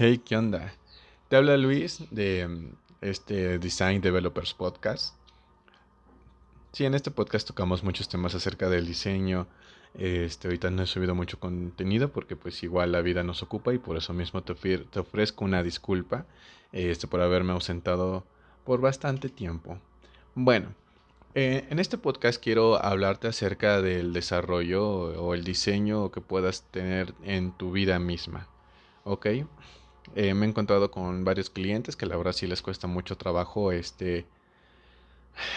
Hey, ¿qué onda? Te habla Luis de mm, este Design Developers Podcast. Sí, en este podcast tocamos muchos temas acerca del diseño. Este, ahorita no he subido mucho contenido porque pues igual la vida nos ocupa y por eso mismo te, ofrezco una disculpa este, por haberme ausentado por bastante tiempo. Bueno, eh, en este podcast quiero hablarte acerca del desarrollo o el diseño que puedas tener en tu vida misma. ¿Ok? Eh, me he encontrado con varios clientes que la verdad sí les cuesta mucho trabajo este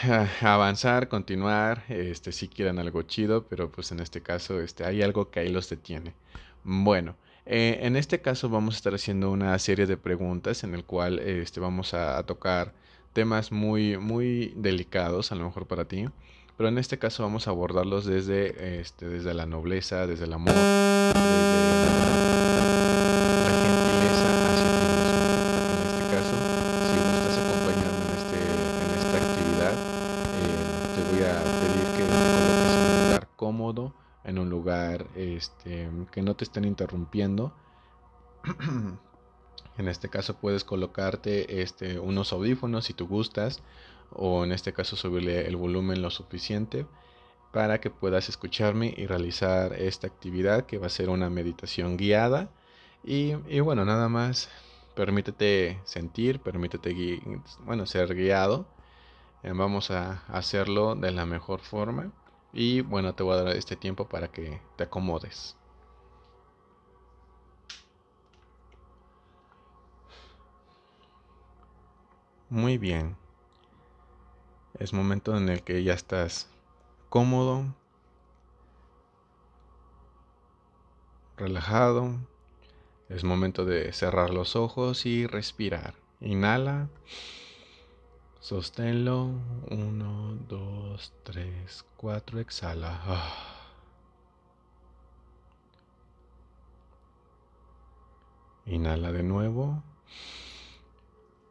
avanzar, continuar, este si quieren algo chido, pero pues en este caso este hay algo que ahí los detiene. Bueno, eh, en este caso vamos a estar haciendo una serie de preguntas en el cual este vamos a, tocar temas muy muy delicados a lo mejor para ti, pero en este caso vamos a abordarlos desde este desde la nobleza, desde el amor, en este, que no te estén interrumpiendo. en este caso puedes colocarte este, unos audífonos si tú gustas o en este caso subirle el volumen lo suficiente para que puedas escucharme y realizar esta actividad que va a ser una meditación guiada. Y, bueno nada más permítete sentir permítete bueno ser guiado. Eh, vamos a hacerlo de la mejor forma y bueno, te voy a dar este tiempo para que te acomodes. Muy bien. Es momento en el que ya estás cómodo, relajado. Es momento de cerrar los ojos y respirar. Inhala. Sosténlo. Uno, dos, tres, cuatro. Exhala. Ah. Inhala de nuevo.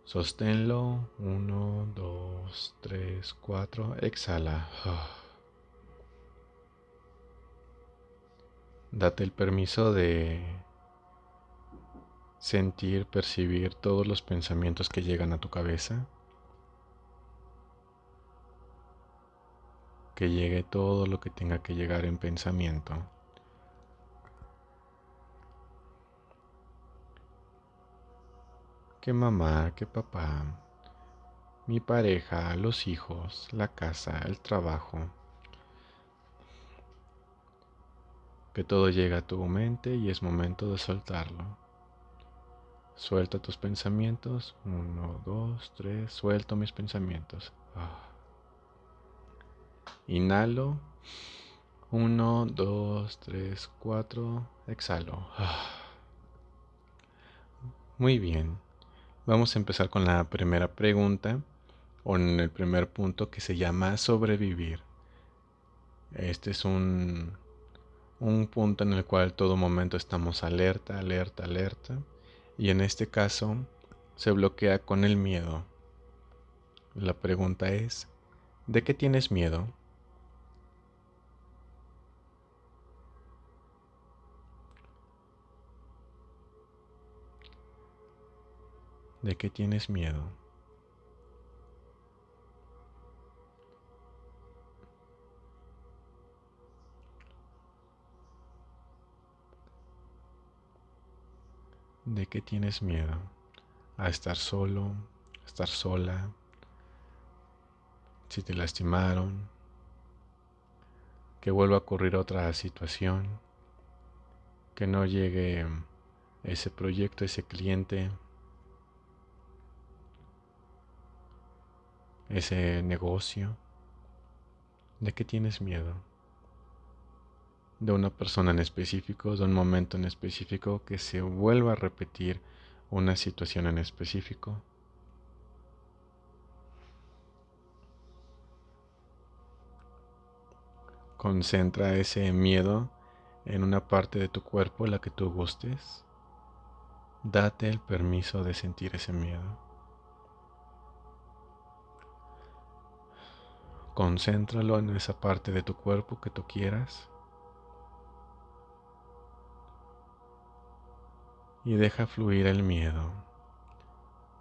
Sosténlo. Uno, dos, tres, cuatro. Exhala. Ah. Date el permiso de sentir, percibir todos los pensamientos que llegan a tu cabeza. Que llegue todo lo que tenga que llegar en pensamiento. Que mamá, que papá, mi pareja, los hijos, la casa, el trabajo. Que todo llega a tu mente y es momento de soltarlo. Suelta tus pensamientos. Uno, dos, tres. Suelto mis pensamientos. Ah. Inhalo. 1, 2, 3, 4. Exhalo. Muy bien. Vamos a empezar con la primera pregunta o en el primer punto que se llama sobrevivir. Este es un, un punto en el cual todo momento estamos alerta, alerta, alerta. Y en este caso se bloquea con el miedo. La pregunta es, ¿de qué tienes miedo? ¿De qué tienes miedo? ¿De qué tienes miedo? A estar solo, a estar sola, si te lastimaron, que vuelva a ocurrir otra situación, que no llegue ese proyecto, ese cliente ese negocio? ¿De qué tienes miedo? ¿De una persona en específico, de un momento en específico, que se vuelva a repetir una situación en específico? Concentra ese miedo en una parte de tu cuerpo la que tú gustes. Date el permiso de sentir ese miedo. Concéntralo en esa parte de tu cuerpo que tú quieras. y deja fluir el miedo.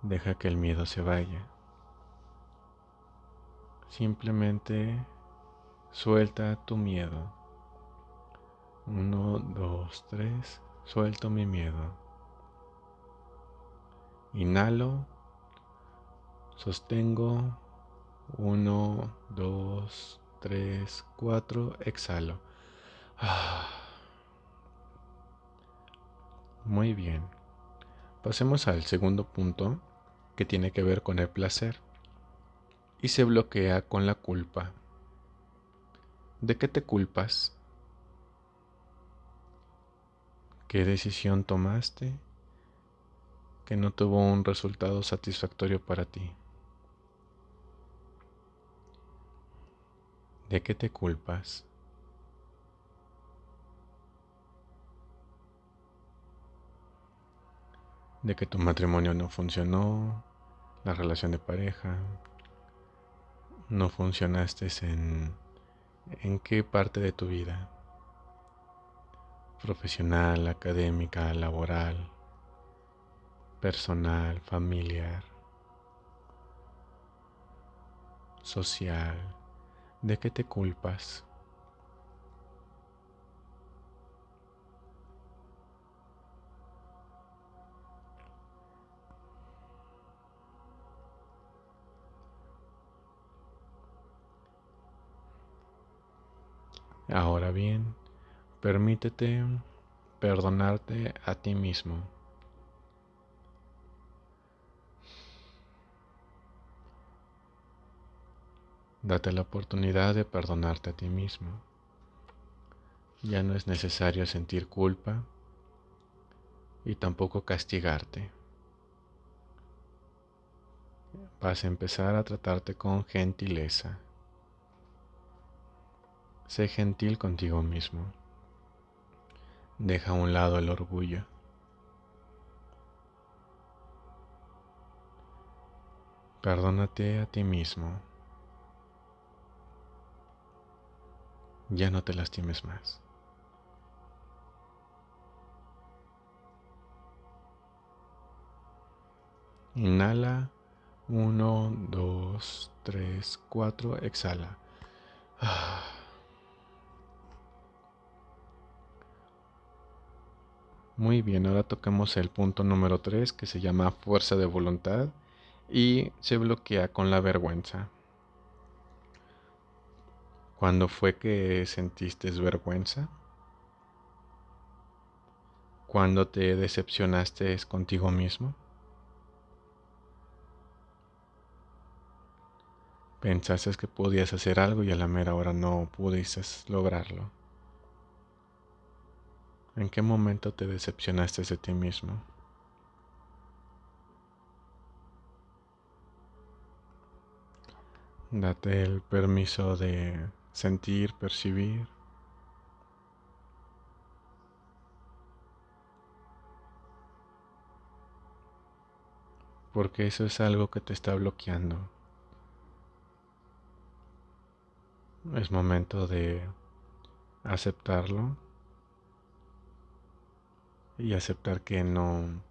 Deja que el miedo se vaya. Simplemente suelta tu miedo. Uno, dos, tres. Suelto mi miedo. Inhalo. Sostengo. Uno, dos, tres, cuatro. Exhalo. Muy bien. Pasemos al segundo punto que tiene que ver con el placer y se bloquea con la culpa. ¿De qué te culpas? ¿Qué decisión tomaste que no tuvo un resultado satisfactorio para ti? ¿De qué te culpas? de que tu matrimonio no funcionó, la relación de pareja, no funcionaste en, en qué parte de tu vida, profesional, académica, laboral, personal, familiar, social, de qué te culpas. Ahora bien, permítete perdonarte a ti mismo. Date la oportunidad de perdonarte a ti mismo. Ya no es necesario sentir culpa y tampoco castigarte. Vas a empezar a tratarte con gentileza. Sé gentil contigo mismo. Deja a un lado el orgullo. Perdónate a ti mismo. Ya no te lastimes más. Inhala. Uno, dos, tres, cuatro. Exhala. Muy bien, ahora tocamos el punto número 3 que se llama fuerza de voluntad y se bloquea con la vergüenza. ¿Cuándo fue que sentiste vergüenza? ¿Cuándo te decepcionaste contigo mismo? Pensaste que podías hacer algo y a la mera hora no pudiste lograrlo. ¿En qué momento te decepcionaste de ti mismo? Date el permiso de sentir, percibir. Porque eso es algo que te está bloqueando. Es momento de aceptarlo y aceptar que no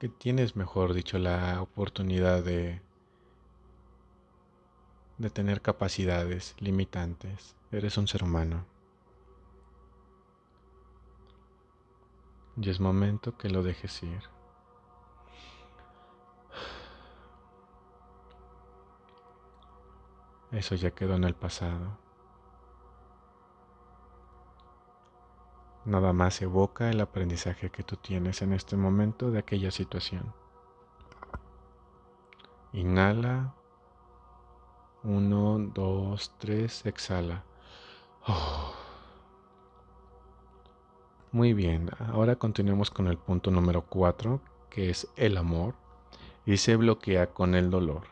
que tienes mejor dicho la oportunidad de de tener capacidades limitantes eres un ser humano y es momento que lo dejes ir eso ya quedó en el pasado Nada más evoca el aprendizaje que tú tienes en este momento de aquella situación. Inhala. Uno, dos, tres. Exhala. Muy bien, ahora continuemos con el punto número cuatro, que es el amor, y se bloquea con el dolor.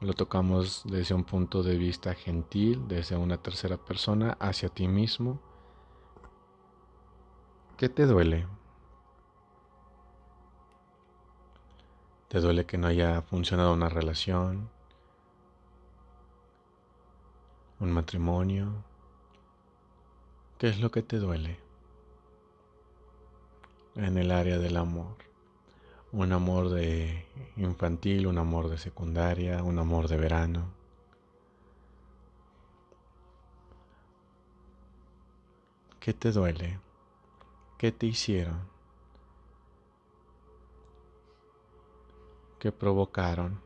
Lo tocamos desde un punto de vista gentil, desde una tercera persona, hacia ti mismo ¿Qué te duele? ¿Te duele que no haya funcionado una relación? ¿Un matrimonio? ¿Qué es lo que te duele? en el área del amor. Un amor de infantil, un amor de secundaria, un amor de verano. ¿Qué te duele? ¿Qué te hicieron? ¿Qué provocaron?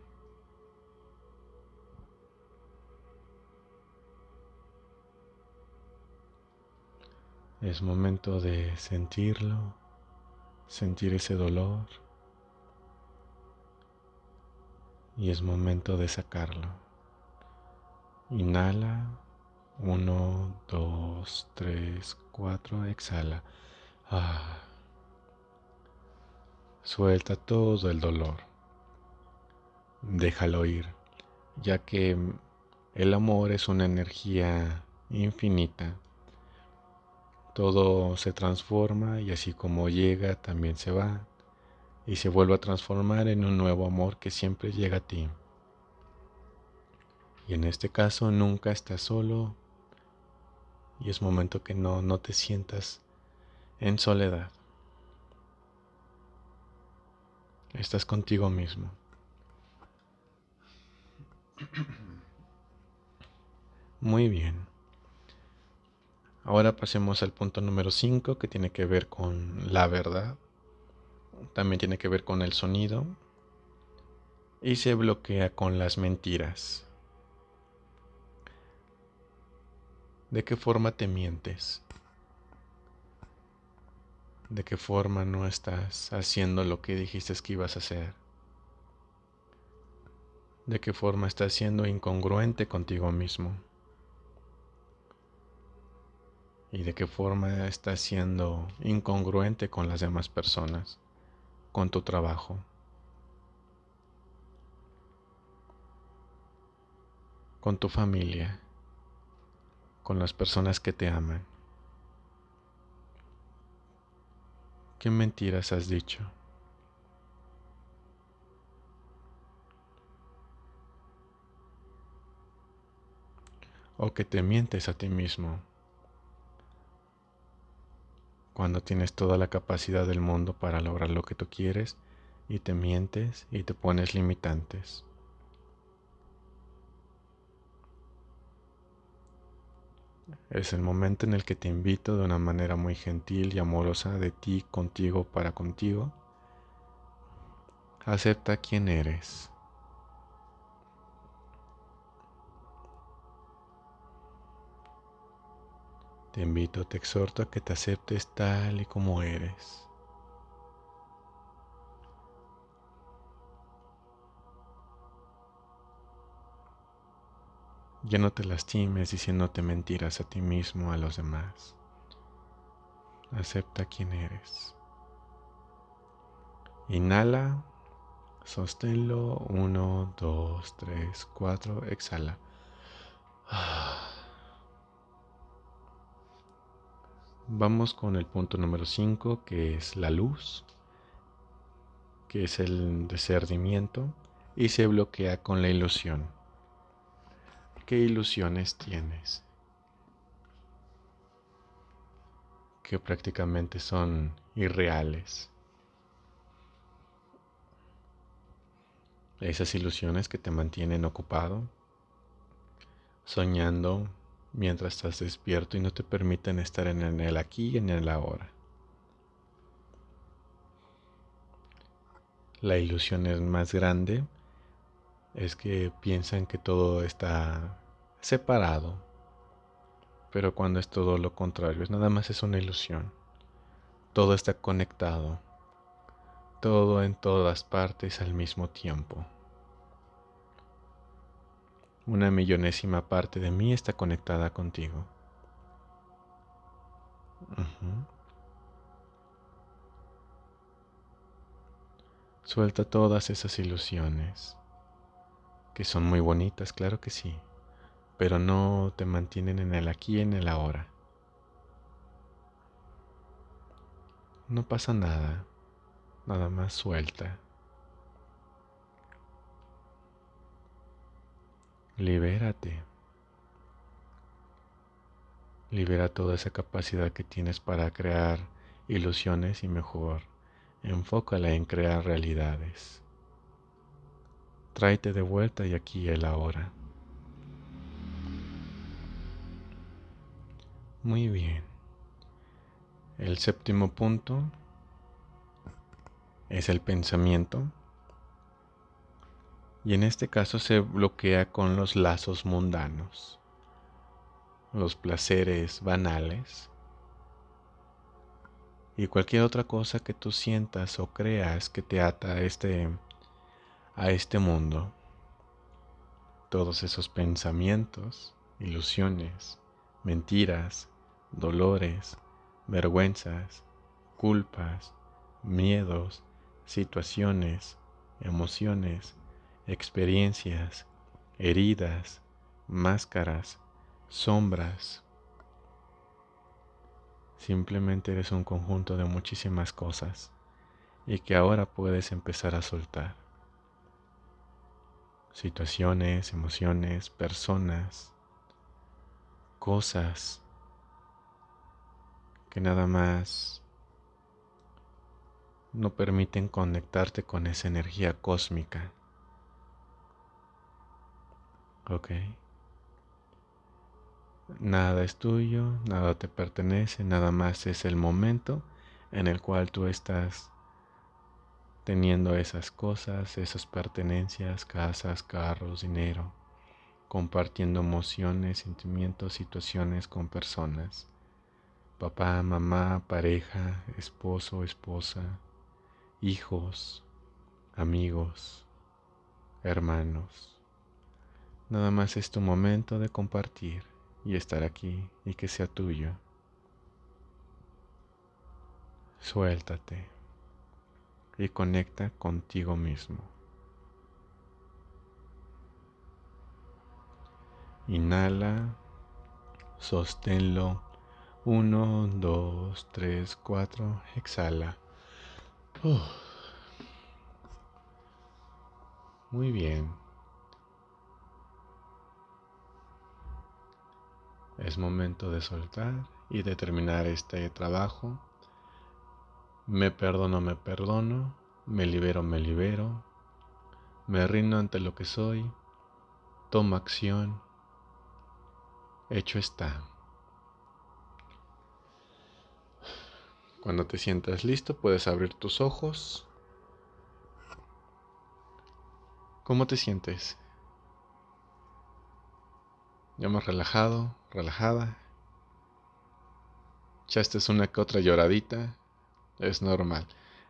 Es momento de sentirlo, sentir ese dolor y es momento de sacarlo. Inhala, 1, 2, 3, 4, exhala. Ah. Suelta todo el dolor. Déjalo ir, ya que el amor es una energía infinita todo se transforma y así como llega también se va y se vuelve a transformar en un nuevo amor que siempre llega a ti. Y en este caso nunca estás solo y es momento que no, no te sientas en soledad. Estás contigo mismo. Muy bien. Ahora pasemos al punto número 5 que tiene que ver con la verdad. También tiene que ver con el sonido. Y se bloquea con las mentiras. ¿De qué forma te mientes? ¿De qué forma no estás haciendo lo que dijiste que ibas a hacer? ¿De qué forma estás siendo incongruente contigo mismo? Y de qué forma estás siendo incongruente con las demás personas, con tu trabajo. con tu familia, con las personas que te aman. ¿Qué mentiras has dicho? O que te mientes a ti mismo cuando tienes toda la capacidad del mundo para lograr lo que tú quieres y te mientes y te pones limitantes. Es el momento en el que te invito de una manera muy gentil y amorosa de ti, contigo, para contigo. Acepta quién eres. Te invito, te exhorto a que te aceptes tal y como eres. Ya no te lastimes diciéndote mentiras a ti mismo, a los demás. Acepta quién eres. Inhala, sosténlo, uno, dos, tres, cuatro, exhala. Vamos con el punto número 5, que es la luz, que es el discernimiento, y se bloquea con la ilusión. ¿Qué ilusiones tienes? Que prácticamente son irreales. Esas ilusiones que te mantienen ocupado, soñando mientras estás despierto y no te permiten estar en el aquí y en el ahora. La ilusión es más grande es que piensan que todo está separado, pero cuando es todo lo contrario, es nada más es una ilusión. Todo está conectado, todo en todas partes al mismo tiempo. Una millonésima parte de mí está conectada contigo. Suelta todas esas ilusiones, que son muy bonitas, claro que sí, pero no te mantienen en el aquí y en el ahora. No pasa nada, nada más suelta. Libérate. Libera toda esa capacidad que tienes para crear ilusiones y mejor enfócala en crear realidades. Tráete de vuelta y aquí el ahora. Muy bien. El séptimo punto es el pensamiento. Y en este caso se bloquea con los lazos mundanos, los placeres banales y cualquier otra cosa que tú sientas o creas que te ata a este, a este mundo. Todos esos pensamientos, ilusiones, mentiras, dolores, vergüenzas, culpas, miedos, situaciones, emociones, experiencias, heridas, máscaras, sombras. Simplemente eres un conjunto de muchísimas cosas y que ahora puedes empezar a soltar. Situaciones, emociones, personas, cosas que nada más no permiten conectarte con esa energía cósmica. Ok. Nada es tuyo, nada te pertenece, nada más es el momento en el cual tú estás teniendo esas cosas, esas pertenencias, casas, carros, dinero, compartiendo emociones, sentimientos, situaciones con personas. Papá, mamá, pareja, esposo, esposa, hijos, amigos, hermanos. Nada más es tu momento de compartir y estar aquí y que sea tuyo. Suéltate y conecta contigo mismo. Inhala, sosténlo. Uno, dos, tres, cuatro. Exhala. Muy bien. Es momento de soltar y de terminar este trabajo. Me perdono, me perdono. Me libero, me libero. Me rindo ante lo que soy. Tomo acción. Hecho está. Cuando te sientas listo puedes abrir tus ojos. ¿Cómo te sientes? Ya más relajado, relajada. Echaste una que otra lloradita. Es normal.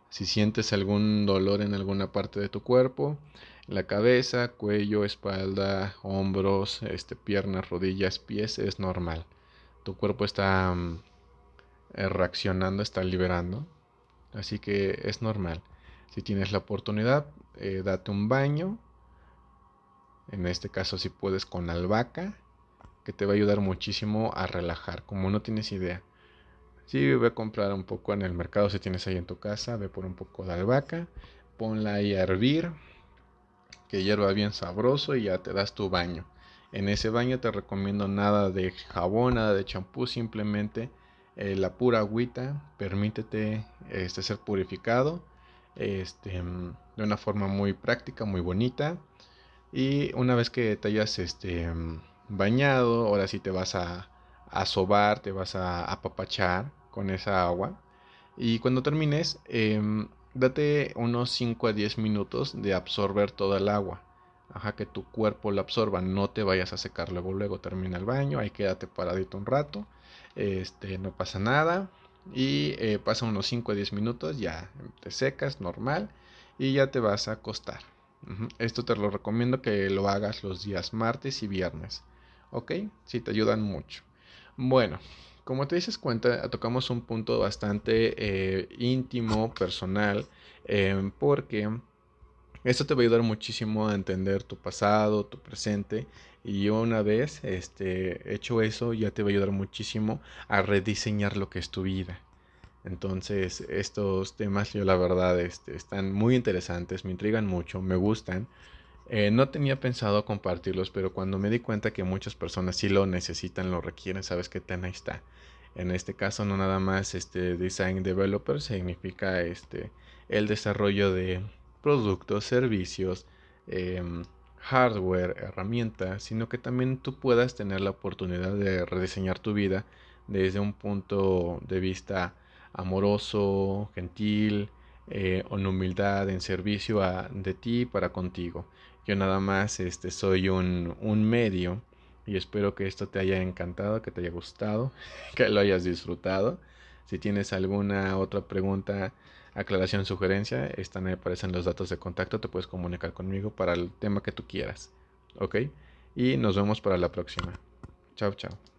Si sientes algún dolor en alguna parte de tu cuerpo, la cabeza, cuello, espalda, hombros, este, piernas, rodillas, pies, es normal. Tu cuerpo está mm, eh, reaccionando, está liberando. Así que es normal. Si tienes la oportunidad, eh, date un baño. En este caso, si puedes con albahaca, te va a ayudar muchísimo a relajar, como no tienes idea. Si voy a comprar un poco en el mercado, si tienes ahí en tu casa, ve por un poco de albahaca, ponla ahí a hervir, que hierva bien sabroso y ya te das tu baño. En ese baño te recomiendo nada de jabón, nada de champú, simplemente eh, la pura agüita, permítete este, ser purificado este, mm, de una forma muy práctica, muy bonita. Y una vez que te hayas este, mm, bañado, ahora sí te vas a, a sobar, te vas a apapachar con esa agua. Y cuando termines, em, date unos 5 a 10 minutos de absorber toda el agua. Ajá, que tu cuerpo la absorba, no te vayas a secar luego, luego termina el baño, ahí quédate paradito un rato este, no pasa nada. Y eh, pasa unos 5 a 10 minutos, ya te secas, normal, y ya te vas a acostar. Esto te lo recomiendo que lo hagas los días martes y viernes. ¿Ok? Si te ayudan mucho. Bueno, como te dices cuenta, tocamos un punto bastante eh, íntimo, personal, eh, porque esto te va a ayudar muchísimo a entender tu pasado, tu presente y una vez este, hecho eso ya te va a ayudar muchísimo a rediseñar lo que es tu vida. Entonces estos temas yo la verdad este, están muy interesantes, me intrigan mucho, me gustan. Eh, no tenía pensado compartirlos, pero cuando me di cuenta que muchas personas sí lo necesitan, lo requieren, sabes que ten ahí está. En este caso no nada más este design developer significa este el desarrollo de productos, servicios, em, hardware, herramientas, sino que también tú puedas tener la oportunidad de rediseñar tu vida desde un punto de vista amoroso, gentil, eh, con humildad, en servicio a, de ti para contigo. Yo nada más este, soy un, un medio y espero que esto te haya encantado, que te haya gustado, que lo hayas disfrutado. Si tienes alguna otra pregunta, aclaración, sugerencia, están ahí aparecen los datos de contacto, te puedes comunicar conmigo para el tema que tú quieras. ¿Ok? Y nos vemos para la próxima. Chao, chao.